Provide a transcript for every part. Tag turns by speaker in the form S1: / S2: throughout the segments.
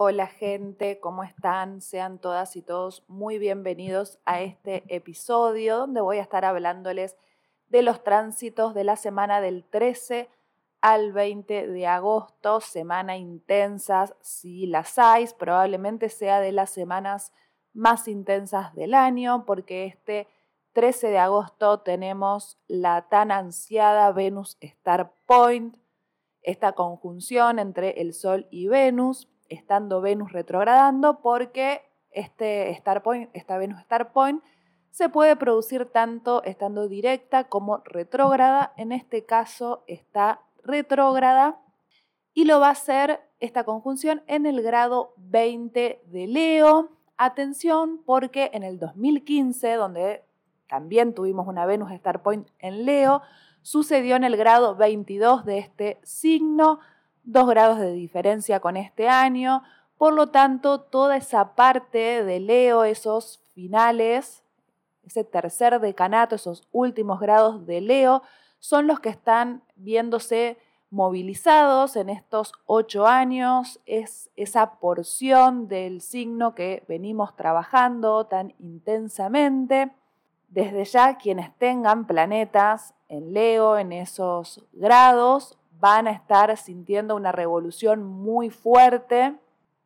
S1: Hola gente, ¿cómo están? Sean todas y todos muy bienvenidos a este episodio donde voy a estar hablándoles de los tránsitos de la semana del 13 al 20 de agosto, semana intensas, si las hay, probablemente sea de las semanas más intensas del año, porque este 13 de agosto tenemos la tan ansiada Venus Star Point, esta conjunción entre el Sol y Venus, estando Venus retrogradando, porque este esta Venus Star Point, se puede producir tanto estando directa como retrógrada. En este caso está retrógrada y lo va a hacer esta conjunción en el grado 20 de Leo. Atención porque en el 2015, donde también tuvimos una Venus Star Point en Leo, sucedió en el grado 22 de este signo, dos grados de diferencia con este año. Por lo tanto, toda esa parte de Leo, esos finales, ese tercer decanato, esos últimos grados de Leo, son los que están viéndose movilizados en estos ocho años. Es esa porción del signo que venimos trabajando tan intensamente. Desde ya, quienes tengan planetas en Leo, en esos grados, van a estar sintiendo una revolución muy fuerte,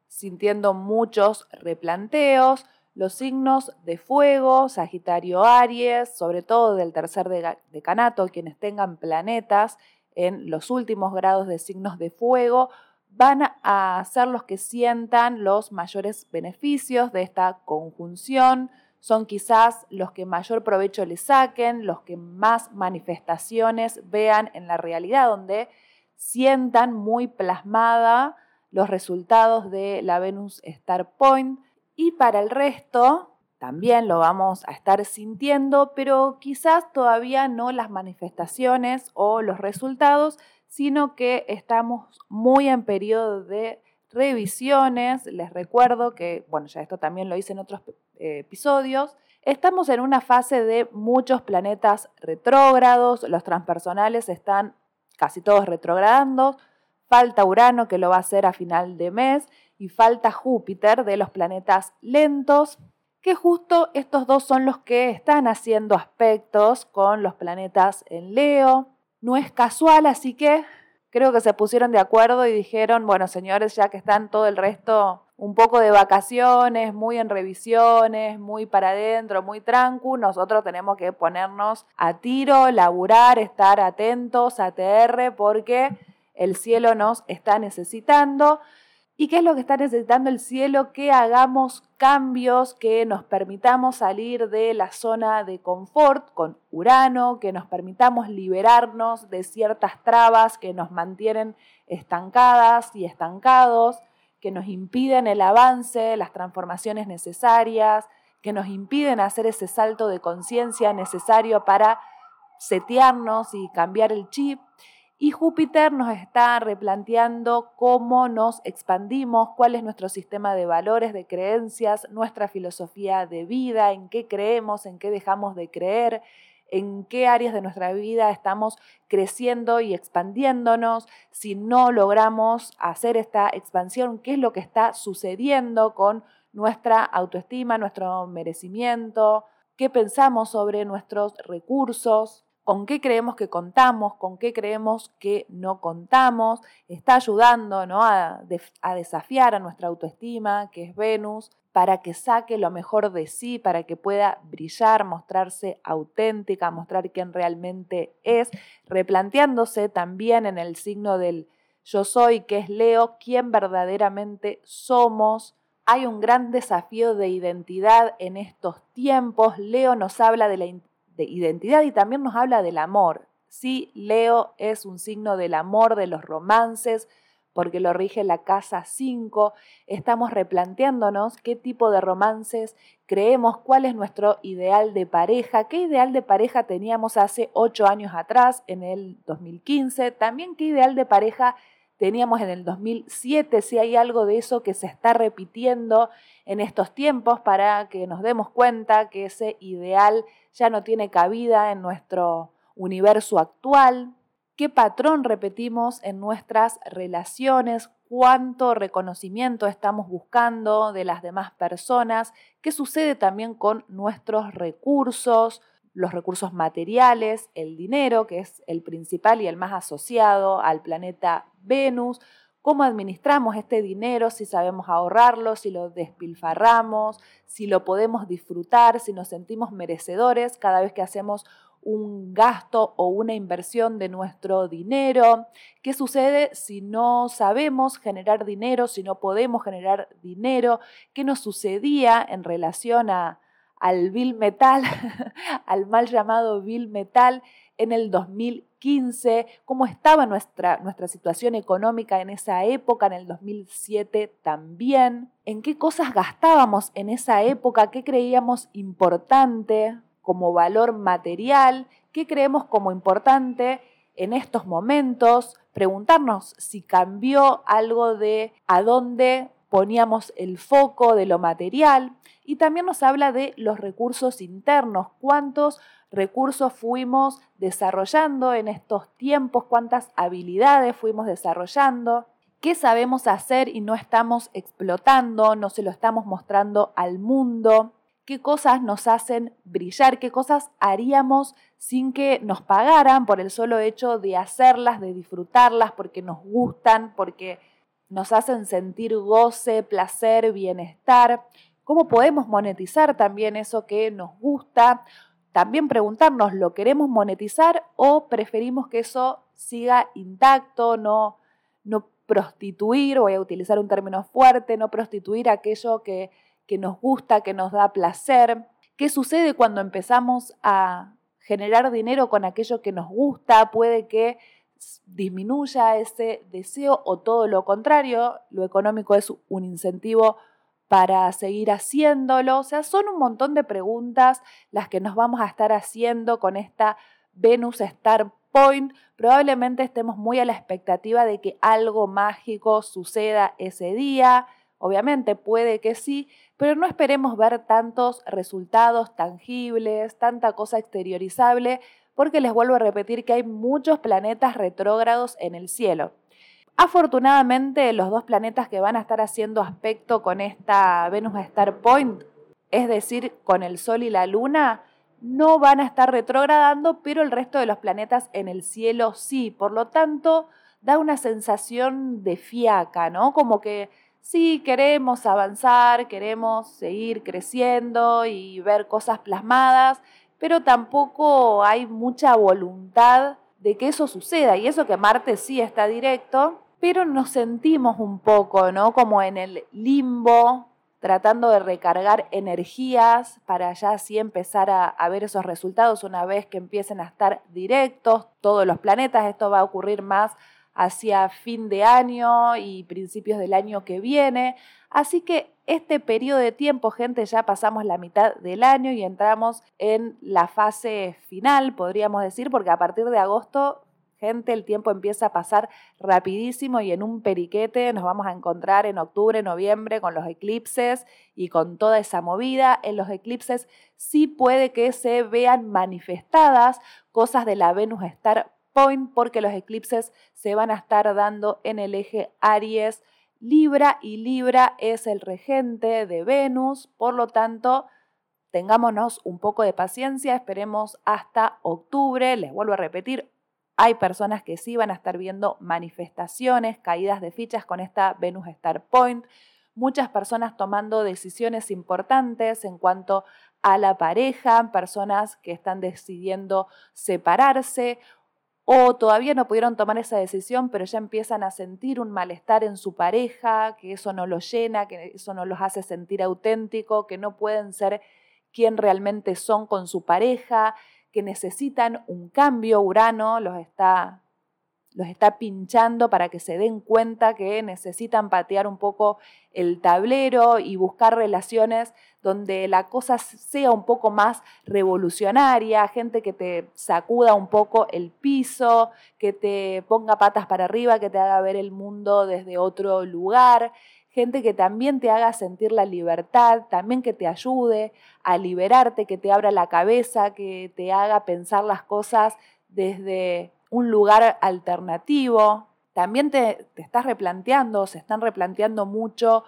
S1: sintiendo muchos replanteos. Los signos de fuego, Sagitario Aries, sobre todo del tercer decanato, quienes tengan planetas en los últimos grados de signos de fuego, van a ser los que sientan los mayores beneficios de esta conjunción son quizás los que mayor provecho le saquen, los que más manifestaciones vean en la realidad, donde sientan muy plasmada los resultados de la Venus Star Point. Y para el resto, también lo vamos a estar sintiendo, pero quizás todavía no las manifestaciones o los resultados, sino que estamos muy en periodo de revisiones. Les recuerdo que, bueno, ya esto también lo hice en otros episodios. Estamos en una fase de muchos planetas retrógrados, los transpersonales están casi todos retrogradando, falta Urano que lo va a hacer a final de mes y falta Júpiter de los planetas lentos, que justo estos dos son los que están haciendo aspectos con los planetas en Leo. No es casual, así que creo que se pusieron de acuerdo y dijeron, bueno, señores, ya que están todo el resto un poco de vacaciones, muy en revisiones, muy para adentro, muy trancu, nosotros tenemos que ponernos a tiro, laburar, estar atentos, a TR, porque el cielo nos está necesitando. ¿Y qué es lo que está necesitando el cielo? Que hagamos cambios, que nos permitamos salir de la zona de confort con Urano, que nos permitamos liberarnos de ciertas trabas que nos mantienen estancadas y estancados, que nos impiden el avance, las transformaciones necesarias, que nos impiden hacer ese salto de conciencia necesario para setearnos y cambiar el chip. Y Júpiter nos está replanteando cómo nos expandimos, cuál es nuestro sistema de valores, de creencias, nuestra filosofía de vida, en qué creemos, en qué dejamos de creer, en qué áreas de nuestra vida estamos creciendo y expandiéndonos, si no logramos hacer esta expansión, qué es lo que está sucediendo con nuestra autoestima, nuestro merecimiento, qué pensamos sobre nuestros recursos con qué creemos que contamos, con qué creemos que no contamos, está ayudando ¿no? a, desafiar a nuestra autoestima, que es Venus, para que saque lo mejor de sí, para que pueda brillar, mostrarse auténtica, mostrar quién realmente es, replanteándose también en el signo del yo soy, que es Leo, quién verdaderamente somos. Hay un gran desafío de identidad en estos tiempos. Leo nos habla de la de identidad y también nos habla del amor. Sí, Leo es un signo del amor, de los romances, porque lo rige la casa 5. Estamos replanteándonos qué tipo de romances creemos, cuál es nuestro ideal de pareja, qué ideal de pareja teníamos hace ocho años atrás, en el 2015, también qué ideal de pareja teníamos en el 2007, si hay algo de eso que se está repitiendo en estos tiempos para que nos demos cuenta que ese ideal ya no tiene cabida en nuestro universo actual. qué patrón repetimos en nuestras relaciones, cuánto reconocimiento estamos buscando de las demás personas, qué sucede también con nuestros recursos, los recursos materiales, el dinero, que es el principal y el más asociado al planeta Venus, cómo administramos este dinero, si sabemos ahorrarlo, si lo despilfarramos, si lo podemos disfrutar, si nos sentimos merecedores cada vez que hacemos un gasto o una inversión de nuestro dinero. ¿Qué sucede si no sabemos generar dinero, si no podemos generar dinero? ¿Qué nos sucedía en relación a, al Bill Metal, al mal llamado Bill Metal en el 2015? ¿Cómo estaba nuestra, nuestra situación económica en esa época, en el 2007 también? ¿En qué cosas gastábamos en esa época? ¿Qué creíamos importante? como valor material, qué creemos como importante en estos momentos, preguntarnos si cambió algo de a dónde poníamos el foco de lo material y también nos habla de los recursos internos, cuántos recursos fuimos desarrollando en estos tiempos, cuántas habilidades fuimos desarrollando, qué sabemos hacer y no estamos explotando, no se lo estamos mostrando al mundo qué cosas nos hacen brillar, qué cosas haríamos sin que nos pagaran por el solo hecho de hacerlas, de disfrutarlas, porque nos gustan, porque nos hacen sentir goce, placer, bienestar. ¿Cómo podemos monetizar también eso que nos gusta? También preguntarnos, ¿lo queremos monetizar o preferimos que eso siga intacto, no, no prostituir, voy a utilizar un término fuerte, no prostituir aquello que que nos gusta, que nos da placer. ¿Qué sucede cuando empezamos a generar dinero con aquello que nos gusta? Puede que disminuya ese deseo o todo lo contrario, lo económico es un incentivo para seguir haciéndolo. O sea, son un montón de preguntas las que nos vamos a estar haciendo con esta Venus Star Point. Probablemente estemos muy a la expectativa de que algo mágico suceda ese día. Obviamente puede que sí, pero no esperemos ver tantos resultados tangibles, tanta cosa exteriorizable, porque les vuelvo a repetir que hay muchos planetas retrógrados en el cielo. Afortunadamente, los dos planetas que van a estar haciendo aspecto con esta Venus Star Point, es decir, con el Sol y la Luna, no van a estar retrogradando, pero el resto de los planetas en el cielo sí. Por lo tanto, da una sensación de fiaca, ¿no? Como que sí queremos avanzar, queremos seguir creciendo y ver cosas plasmadas, pero tampoco hay mucha voluntad de que eso suceda. Y eso que Marte sí está directo, pero nos sentimos un poco, ¿no? Como en el limbo, tratando de recargar energías para ya así empezar a, a, ver esos resultados una vez que empiecen a estar directos todos los planetas. Esto va a ocurrir más hacia fin de año y principios del año que viene. Así que este periodo de tiempo, gente, ya pasamos la mitad del año y entramos en la fase final, podríamos decir, porque a partir de agosto, gente, el tiempo empieza a pasar rapidísimo y en un periquete nos vamos a encontrar en octubre, noviembre con los eclipses y con toda esa movida. En los eclipses sí puede que se vean manifestadas cosas de la Venus Star Point porque los eclipses se van a estar dando en el eje Aries Libra y Libra es el regente de Venus, por lo tanto, tengámonos un poco de paciencia, esperemos hasta octubre, les vuelvo a repetir, hay personas que sí van a estar viendo manifestaciones, caídas de fichas con esta Venus Star Point, muchas personas tomando decisiones importantes en cuanto a la pareja, personas que están decidiendo separarse o todavía no pudieron tomar esa decisión, pero ya empiezan a sentir un malestar en su pareja, que eso no los llena, que eso no los hace sentir auténtico, que no pueden ser quien realmente son con su pareja, que necesitan un cambio, Urano los está los está pinchando para que se den cuenta que necesitan patear un poco el tablero y buscar relaciones donde la cosa sea un poco más revolucionaria, gente que te sacuda un poco el piso, que te ponga patas para arriba, que te haga ver el mundo desde otro lugar, gente que también te haga sentir la libertad, también que te ayude a liberarte, que te abra la cabeza, que te haga pensar las cosas desde un lugar alternativo. También te, te estás replanteando, se están replanteando mucho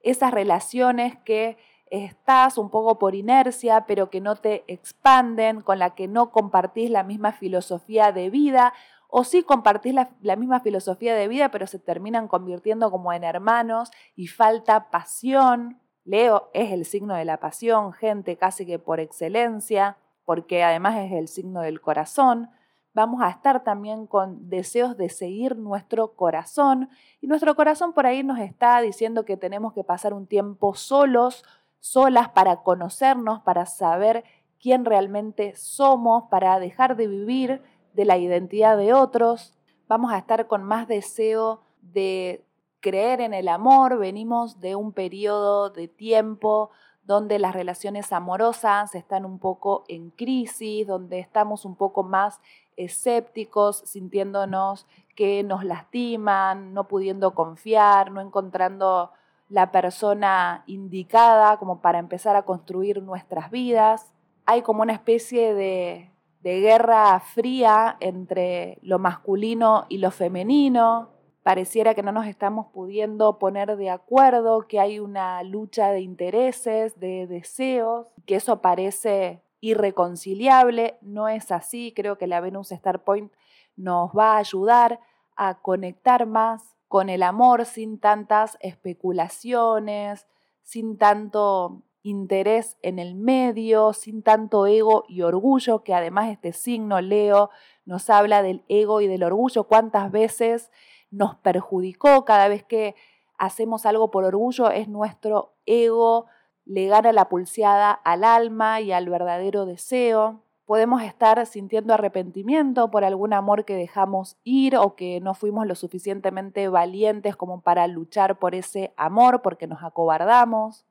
S1: esas relaciones que estás un poco por inercia, pero que no te expanden, con la que no compartís la misma filosofía de vida, o sí compartís la, la, misma filosofía de vida, pero se terminan convirtiendo como en hermanos y falta pasión. Leo es el signo de la pasión, gente casi que por excelencia, porque además es el signo del corazón. Vamos a estar también con deseos de seguir nuestro corazón y nuestro corazón por ahí nos está diciendo que tenemos que pasar un tiempo solos, solas para conocernos, para saber quién realmente somos, para dejar de vivir de la identidad de otros. Vamos a estar con más deseo de creer en el amor. Venimos de un periodo de tiempo donde las relaciones amorosas están un poco en crisis, donde estamos un poco más escépticos, sintiéndonos que nos lastiman, no pudiendo confiar, no encontrando la persona indicada como para empezar a construir nuestras vidas. Hay como una especie de, de guerra fría entre lo masculino y lo femenino. Pareciera que no nos estamos pudiendo poner de acuerdo, que hay una lucha de intereses, de deseos, que eso parece irreconciliable. No es así. Creo que la Venus Star Point nos va a ayudar a conectar más con el amor sin tantas especulaciones, sin tanto interés en el medio, sin tanto ego y orgullo, que además este signo Leo nos habla del ego y del orgullo, cuántas veces nos perjudicó cada vez que hacemos algo por orgullo, es nuestro ego, le gana la pulseada al alma y al verdadero deseo podemos estar sintiendo arrepentimiento por algún amor que dejamos ir o que no fuimos lo suficientemente valientes como para luchar por ese amor porque nos acobardamos.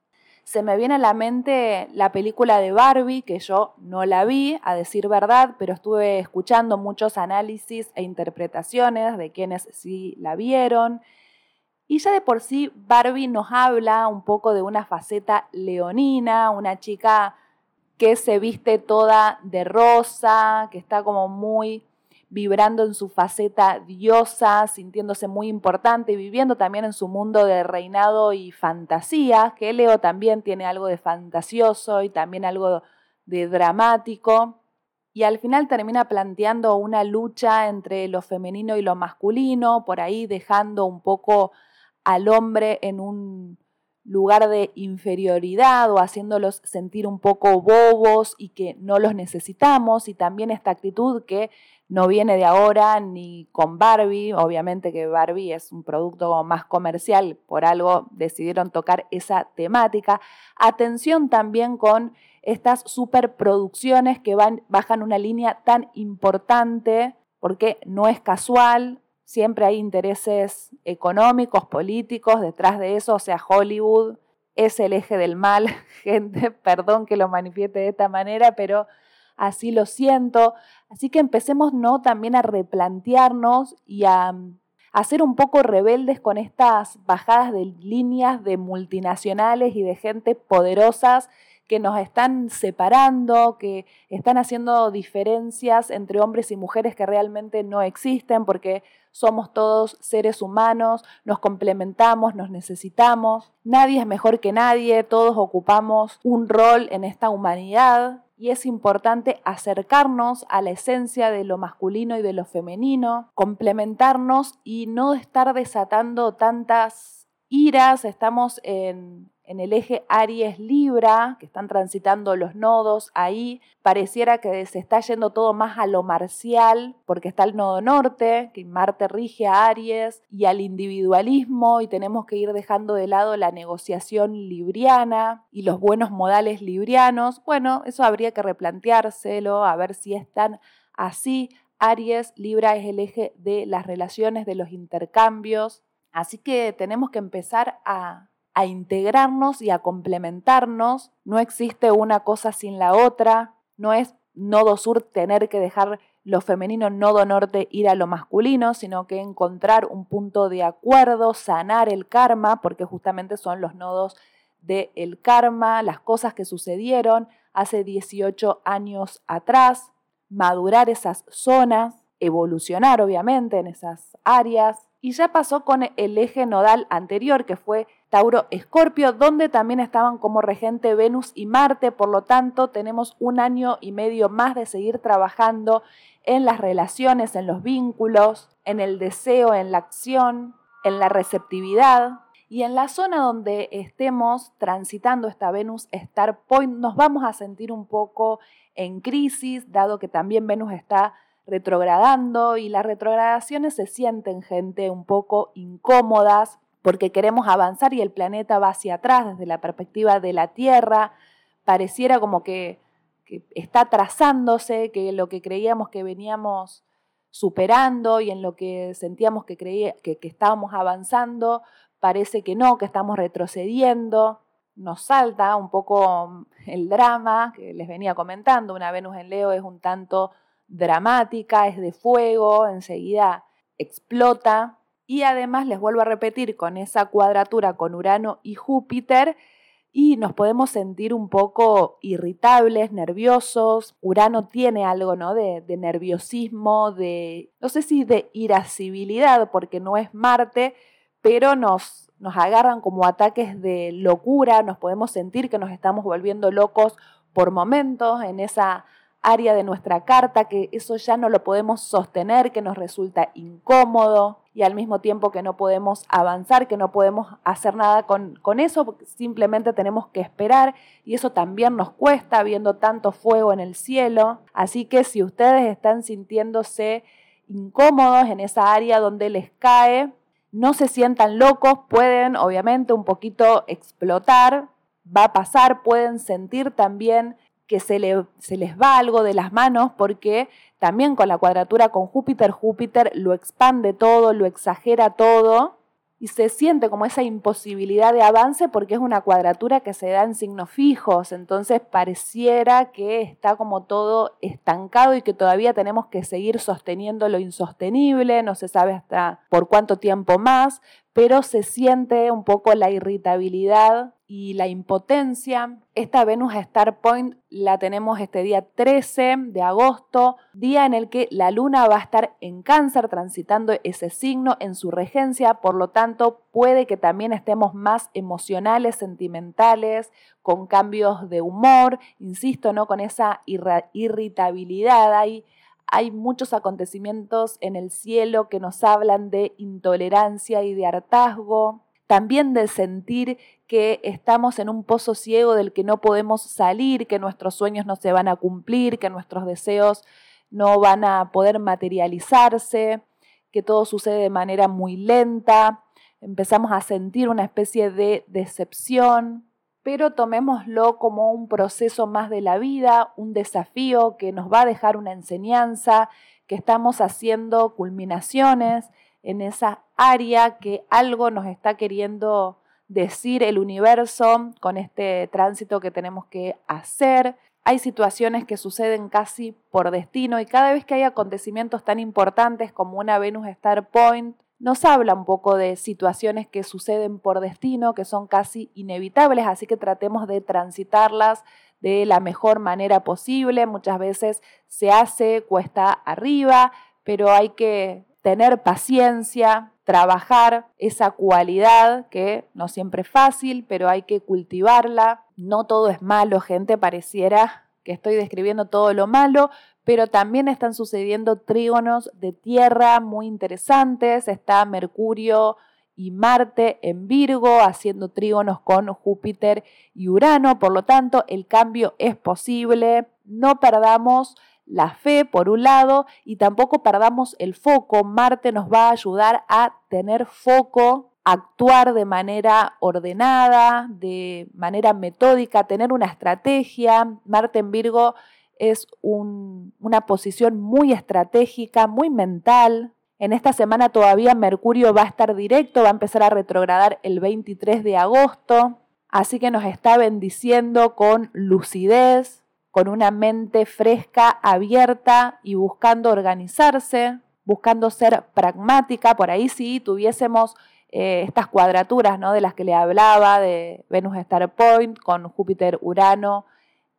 S1: Se me viene a la mente la película de Barbie, que yo no la vi, a decir verdad, pero estuve escuchando muchos análisis e interpretaciones de quienes sí la vieron. Y ya de por sí Barbie nos habla un poco de una faceta leonina, una chica que se viste toda de rosa, que está como muy vibrando en su faceta diosa, sintiéndose muy importante y viviendo también en su mundo de reinado y fantasía, que Leo también tiene algo de fantasioso y también algo de dramático. Y al final termina planteando una lucha entre lo femenino y lo masculino, por ahí dejando un poco al hombre en un lugar de inferioridad o haciéndolos sentir un poco bobos y que no los necesitamos y también esta actitud que no viene de ahora ni con Barbie, obviamente que Barbie es un producto más comercial, por algo decidieron tocar esa temática. Atención también con estas superproducciones que van, bajan una línea tan importante porque no es casual, siempre hay intereses económicos, políticos detrás de eso, o sea, Hollywood es el eje del mal, gente, perdón que lo manifieste de esta manera, pero así lo siento. Así que empecemos ¿no? también a replantearnos y a, a ser un poco rebeldes con estas bajadas de líneas de multinacionales y de gente poderosas que nos están separando, que están haciendo diferencias entre hombres y mujeres que realmente no existen porque somos todos seres humanos, nos complementamos, nos necesitamos, nadie es mejor que nadie, todos ocupamos un rol en esta humanidad y es importante acercarnos a la esencia de lo masculino y de lo femenino, complementarnos y no estar desatando tantas iras, estamos en en el eje Aries-Libra, que están transitando los nodos ahí, pareciera que se está yendo todo más a lo marcial, porque está el nodo norte, que Marte rige a Aries, y al individualismo, y tenemos que ir dejando de lado la negociación libriana y los buenos modales librianos. Bueno, eso habría que replanteárselo, a ver si están así. Aries, Libra es el eje de las relaciones, de los intercambios. Así que tenemos que empezar a a integrarnos y a complementarnos. No existe una cosa sin la otra. No es nodo sur tener que dejar lo femenino, nodo norte ir a lo masculino, sino que encontrar un punto de acuerdo, sanar el karma, porque justamente son los nodos del karma, las cosas que sucedieron hace 18 años atrás, madurar esas zonas evolucionar obviamente en esas áreas. Y ya pasó con el eje nodal anterior, que fue Tauro-Escorpio, donde también estaban como regente Venus y Marte, por lo tanto tenemos un año y medio más de seguir trabajando en las relaciones, en los vínculos, en el deseo, en la acción, en la receptividad. Y en la zona donde estemos transitando esta Venus Star Point, nos vamos a sentir un poco en crisis, dado que también Venus está retrogradando y las retrogradaciones se sienten gente un poco incómodas porque queremos avanzar y el planeta va hacia atrás desde la perspectiva de la Tierra. Pareciera como que, está trazándose, que lo que creíamos que veníamos superando y en lo que sentíamos que, creía, que, que estábamos avanzando, parece que no, que estamos retrocediendo. Nos salta un poco el drama que les venía comentando. Una Venus en Leo es un tanto dramática, es de fuego, enseguida explota. Y además les vuelvo a repetir con esa cuadratura con Urano y Júpiter y nos podemos sentir un poco irritables, nerviosos. Urano tiene algo ¿no? de, nerviosismo, de, no sé si de irascibilidad, porque no es Marte, pero nos, nos agarran como ataques de locura, nos podemos sentir que nos estamos volviendo locos por momentos en esa área de nuestra carta, que eso ya no lo podemos sostener, que nos resulta incómodo y al mismo tiempo que no podemos avanzar, que no podemos hacer nada con, con eso, simplemente tenemos que esperar y eso también nos cuesta viendo tanto fuego en el cielo. Así que si ustedes están sintiéndose incómodos en esa área donde les cae, no se sientan locos, pueden obviamente un poquito explotar, va a pasar, pueden sentir también que se, se, les va algo de las manos porque también con la cuadratura con Júpiter, Júpiter lo expande todo, lo exagera todo y se siente como esa imposibilidad de avance porque es una cuadratura que se da en signos fijos, entonces pareciera que está como todo estancado y que todavía tenemos que seguir sosteniendo lo insostenible, no se sabe hasta por cuánto tiempo más, pero se siente un poco la irritabilidad y la impotencia. Esta Venus Star Point la tenemos este día 13 de agosto, día en el que la luna va a estar en cáncer transitando ese signo en su regencia, por lo tanto puede que también estemos más emocionales, sentimentales, con cambios de humor, insisto, ¿no? con esa irritabilidad. Hay hay muchos acontecimientos en el cielo que nos hablan de intolerancia y de hartazgo, también de sentir que estamos en un pozo ciego del que no podemos salir, que nuestros sueños no se van a cumplir, que nuestros deseos no van a poder materializarse, que todo sucede de manera muy lenta, empezamos a sentir una especie de decepción, pero tomémoslo como un proceso más de la vida, un desafío que nos va a dejar una enseñanza, que estamos haciendo culminaciones en esa área que algo nos está queriendo decir el universo con este tránsito que tenemos que hacer. Hay situaciones que suceden casi por destino y cada vez que hay acontecimientos tan importantes como una Venus Star Point, nos habla un poco de situaciones que suceden por destino, que son casi inevitables, así que tratemos de transitarlas de la mejor manera posible. Muchas veces se hace cuesta arriba, pero hay que tener paciencia, trabajar esa cualidad que no siempre es fácil, pero hay que cultivarla. No todo es malo, gente, pareciera que estoy describiendo todo lo malo, pero también están sucediendo trígonos de tierra muy interesantes. Está Mercurio y Marte en Virgo haciendo trígonos con Júpiter y Urano. Por lo tanto, el cambio es posible. No perdamos la fe por un lado y tampoco perdamos el foco. Marte nos va a ayudar a tener foco actuar de manera ordenada, de manera metódica, tener una estrategia. Marte en Virgo es una posición muy estratégica, muy mental. En esta semana todavía Mercurio va a estar directo, va a empezar a retrogradar el 23 de agosto, así que nos está bendiciendo con lucidez, con una mente fresca, abierta y buscando organizarse, buscando ser pragmática. Por ahí sí tuviésemos eh, estas cuadraturas ¿no? de las que le hablaba, de Venus Star Point con Júpiter Urano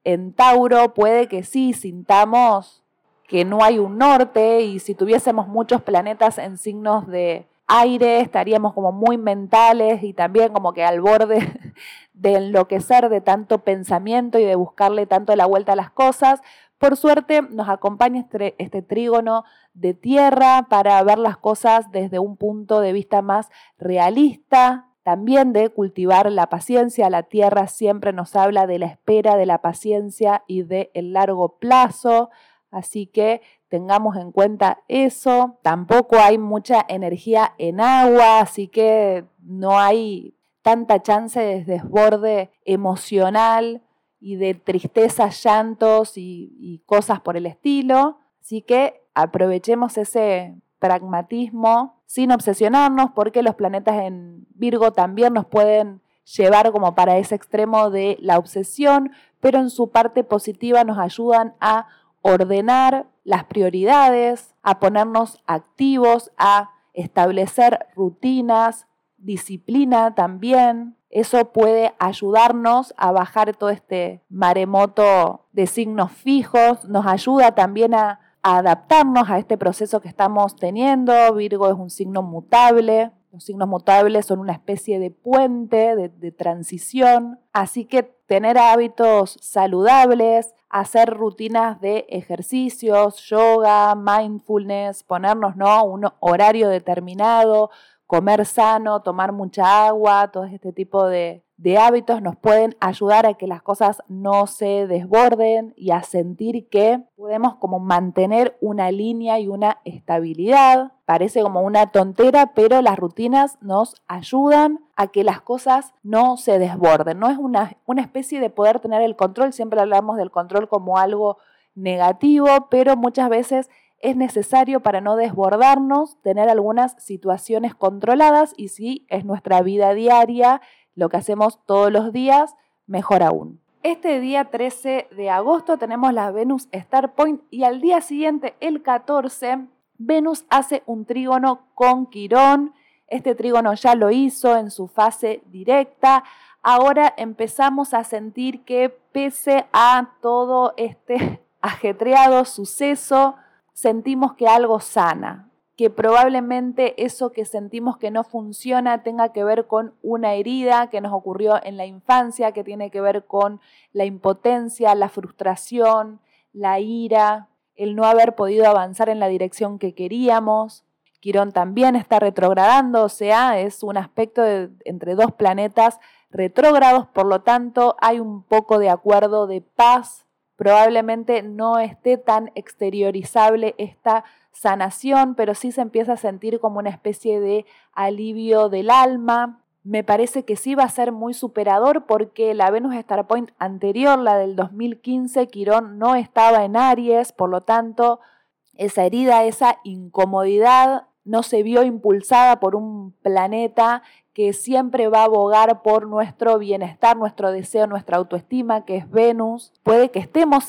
S1: en Tauro, puede que sí sintamos que no hay un norte y si tuviésemos muchos planetas en signos de aire estaríamos como muy mentales y también como que al borde de enloquecer de tanto pensamiento y de buscarle tanto la vuelta a las cosas. Por suerte nos acompaña este, este, trígono de tierra para ver las cosas desde un punto de vista más realista, también de cultivar la paciencia. La tierra siempre nos habla de la espera, de la paciencia y del largo plazo. Así que tengamos en cuenta eso. Tampoco hay mucha energía en agua, así que no hay tanta chance de desborde emocional y de tristeza, llantos y, cosas por el estilo. Así que aprovechemos ese pragmatismo sin obsesionarnos porque los planetas en Virgo también nos pueden llevar como para ese extremo de la obsesión, pero en su parte positiva nos ayudan a ordenar las prioridades, a ponernos activos, a establecer rutinas, disciplina también. Eso puede ayudarnos a bajar todo este maremoto de signos fijos, nos ayuda también a, adaptarnos a este proceso que estamos teniendo. Virgo es un signo mutable, los signos mutables son una especie de puente, de, transición, así que tener hábitos saludables, hacer rutinas de ejercicios, yoga, mindfulness, ponernos ¿no? un horario determinado, comer sano, tomar mucha agua, todo este tipo de, de, hábitos nos pueden ayudar a que las cosas no se desborden y a sentir que podemos como mantener una línea y una estabilidad. Parece como una tontera, pero las rutinas nos ayudan a que las cosas no se desborden. No es una, una especie de poder tener el control, siempre hablamos del control como algo negativo, pero muchas veces es necesario para no desbordarnos tener algunas situaciones controladas y si es nuestra vida diaria, lo que hacemos todos los días, mejor aún. Este día 13 de agosto tenemos la Venus Star Point y al día siguiente, el 14, Venus hace un trígono con Quirón. Este trígono ya lo hizo en su fase directa. Ahora empezamos a sentir que pese a todo este ajetreado suceso, sentimos que algo sana, que probablemente eso que sentimos que no funciona tenga que ver con una herida que nos ocurrió en la infancia, que tiene que ver con la impotencia, la frustración, la ira, el no haber podido avanzar en la dirección que queríamos. Quirón también está retrogradando, o sea, es un aspecto entre dos planetas retrógrados, por lo tanto hay un poco de acuerdo de paz probablemente no esté tan exteriorizable esta sanación, pero sí se empieza a sentir como una especie de alivio del alma. Me parece que sí va a ser muy superador porque la Venus Star Point anterior, la del 2015, Quirón no estaba en Aries, por lo tanto, esa herida, esa incomodidad no se vio impulsada por un planeta que siempre va a abogar por nuestro bienestar, nuestro deseo, nuestra autoestima, que es Venus. Puede que estemos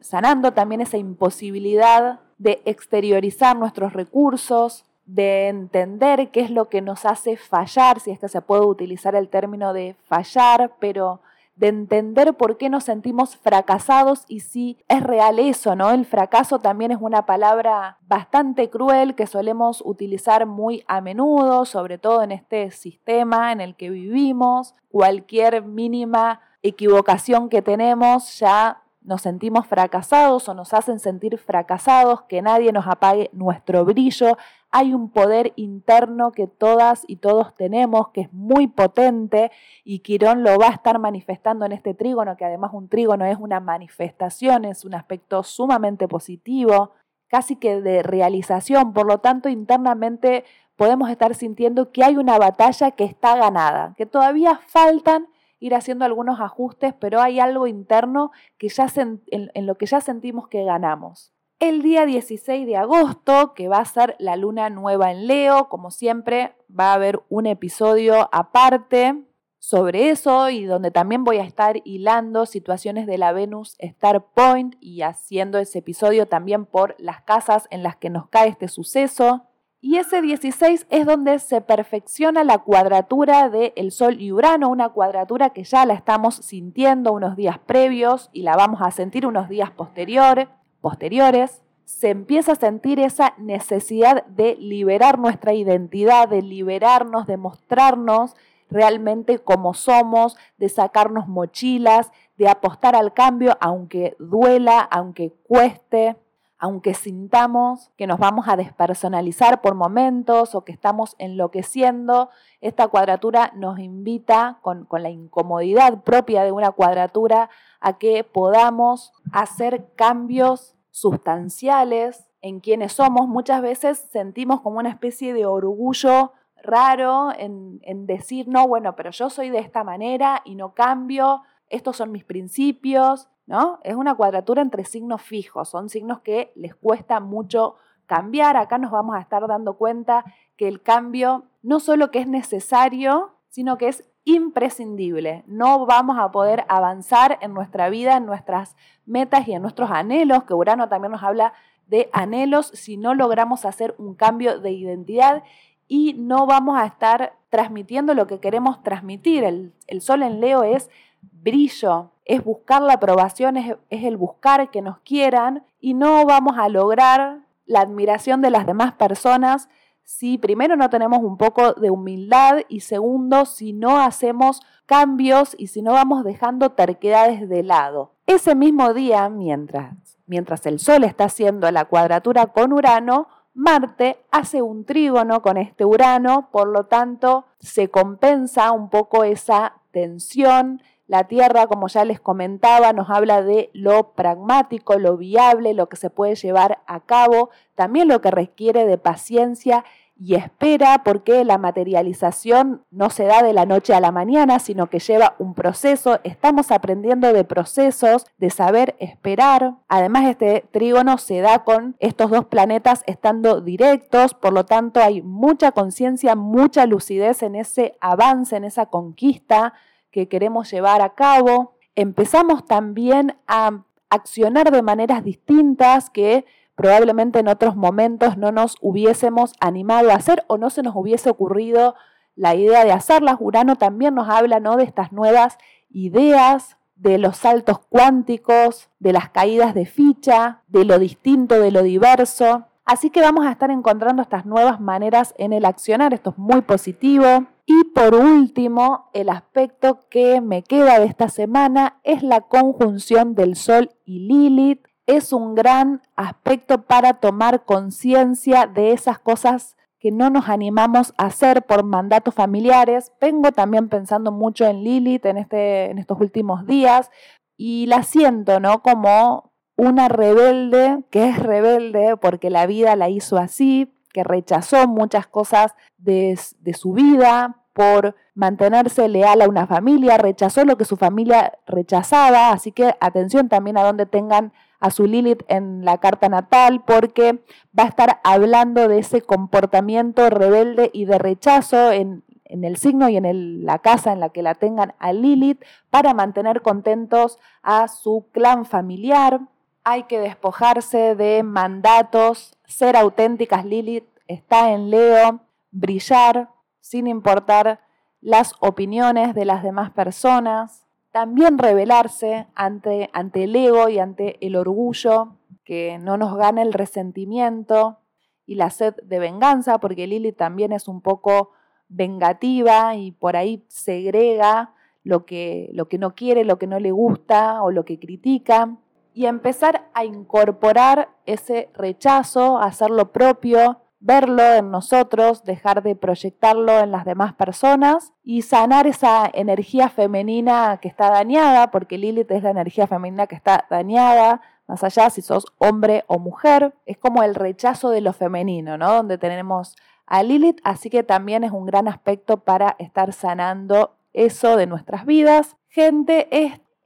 S1: sanando también esa imposibilidad de exteriorizar nuestros recursos, de entender qué es lo que nos hace fallar, si es que se puede utilizar el término de fallar, pero de entender por qué nos sentimos fracasados y si es real eso, ¿no? El fracaso también es una palabra bastante cruel que solemos utilizar muy a menudo, sobre todo en este sistema en el que vivimos. Cualquier mínima equivocación que tenemos ya nos sentimos fracasados o nos hacen sentir fracasados, que nadie nos apague nuestro brillo. Hay un poder interno que todas y todos tenemos, que es muy potente, y Quirón lo va a estar manifestando en este trígono, que además un trígono es una manifestación, es un aspecto sumamente positivo, casi que de realización. Por lo tanto, internamente podemos estar sintiendo que hay una batalla que está ganada, que todavía faltan ir haciendo algunos ajustes, pero hay algo interno que ya en, lo que ya sentimos que ganamos. El día 16 de agosto, que va a ser la luna nueva en Leo, como siempre, va a haber un episodio aparte sobre eso y donde también voy a estar hilando situaciones de la Venus Star Point y haciendo ese episodio también por las casas en las que nos cae este suceso. Y ese 16 es donde se perfecciona la cuadratura de el Sol y Urano, una cuadratura que ya la estamos sintiendo unos días previos y la vamos a sentir unos días posteriores. se empieza a sentir esa necesidad de liberar nuestra identidad, de liberarnos, de mostrarnos realmente como somos, de sacarnos mochilas, de apostar al cambio, aunque duela, aunque cueste, aunque sintamos que nos vamos a despersonalizar por momentos o que estamos enloqueciendo, esta cuadratura nos invita con, la incomodidad propia de una cuadratura a que podamos hacer cambios sustanciales en quienes somos. Muchas veces sentimos como una especie de orgullo raro en decir, no, bueno, pero yo soy de esta manera y no cambio, estos son mis principios, ¿no? Es una cuadratura entre signos fijos, son signos que les cuesta mucho cambiar. Acá nos vamos a estar dando cuenta que el cambio no solo que es necesario, sino que es imprescindible. No vamos a poder avanzar en nuestra vida, en nuestras metas y en nuestros anhelos, que Urano también nos habla de anhelos, si no logramos hacer un cambio de identidad y no vamos a estar transmitiendo lo que queremos transmitir. El, sol en Leo es brillo, es buscar la aprobación, es, es el buscar que nos quieran y no vamos a lograr la admiración de las demás personas si primero no tenemos un poco de humildad y segundo si no hacemos cambios y si no vamos dejando terquedades de lado. Ese mismo día, mientras, mientras el Sol está haciendo la cuadratura con Urano, Marte hace un trígono con este Urano, por lo tanto se compensa un poco esa tensión. La Tierra, como ya les comentaba, nos habla de lo pragmático, lo viable, lo que se puede llevar a cabo, también lo que requiere de paciencia y espera porque la materialización no se da de la noche a la mañana, sino que lleva un proceso. Estamos aprendiendo de procesos, de saber esperar. Además, este trígono se da con estos dos planetas estando directos, por lo tanto hay mucha conciencia, mucha lucidez en ese avance, en esa conquista que queremos llevar a cabo. Empezamos también a accionar de maneras distintas que probablemente en otros momentos no nos hubiésemos animado a hacer o no se nos hubiese ocurrido la idea de hacerlas. Urano también nos habla ¿no? de estas nuevas ideas, de los saltos cuánticos, de las caídas de ficha, de lo distinto, de lo diverso. Así que vamos a estar encontrando estas nuevas maneras en el accionar, esto es muy positivo. Y por último, el aspecto que me queda de esta semana es la conjunción del Sol y Lilith es un gran aspecto para tomar conciencia de esas cosas que no nos animamos a hacer por mandatos familiares. Vengo también pensando mucho en Lilith en, este, en estos últimos días y la siento, ¿no? Como una rebelde que es rebelde porque la vida la hizo así, que rechazó muchas cosas de, su vida por mantenerse leal a una familia, rechazó lo que su familia rechazaba, así que atención también a donde tengan a su Lilith en la carta natal porque va a estar hablando de ese comportamiento rebelde y de rechazo en, el signo y en la casa en la que la tengan a Lilith para mantener contentos a su clan familiar. Hay que despojarse de mandatos, ser auténticas. Lilith está en Leo, brillar sin importar las opiniones de las demás personas. También rebelarse ante, ante el ego y ante el orgullo, que no nos gane el resentimiento y la sed de venganza, porque Lili también es un poco vengativa y por ahí segrega lo que, lo que no quiere, lo que no le gusta o lo que critica, y empezar a incorporar ese rechazo, hacerlo propio, verlo en nosotros, dejar de proyectarlo en las demás personas y sanar esa energía femenina que está dañada, porque Lilith es la energía femenina que está dañada, más allá si sos hombre o mujer, es como el rechazo de lo femenino, ¿no? Donde tenemos a Lilith, así que también es un gran aspecto para estar sanando eso de nuestras vidas. Gente,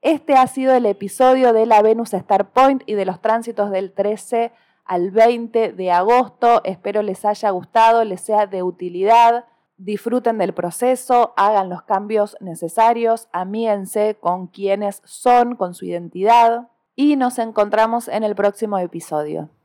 S1: este ha sido el episodio de la Venus Star Point y de los tránsitos del 13 al 20 de agosto. Espero les haya gustado, les sea de utilidad. Disfruten del proceso, hagan los cambios necesarios, amíense con quienes son, con su identidad y nos encontramos en el próximo episodio.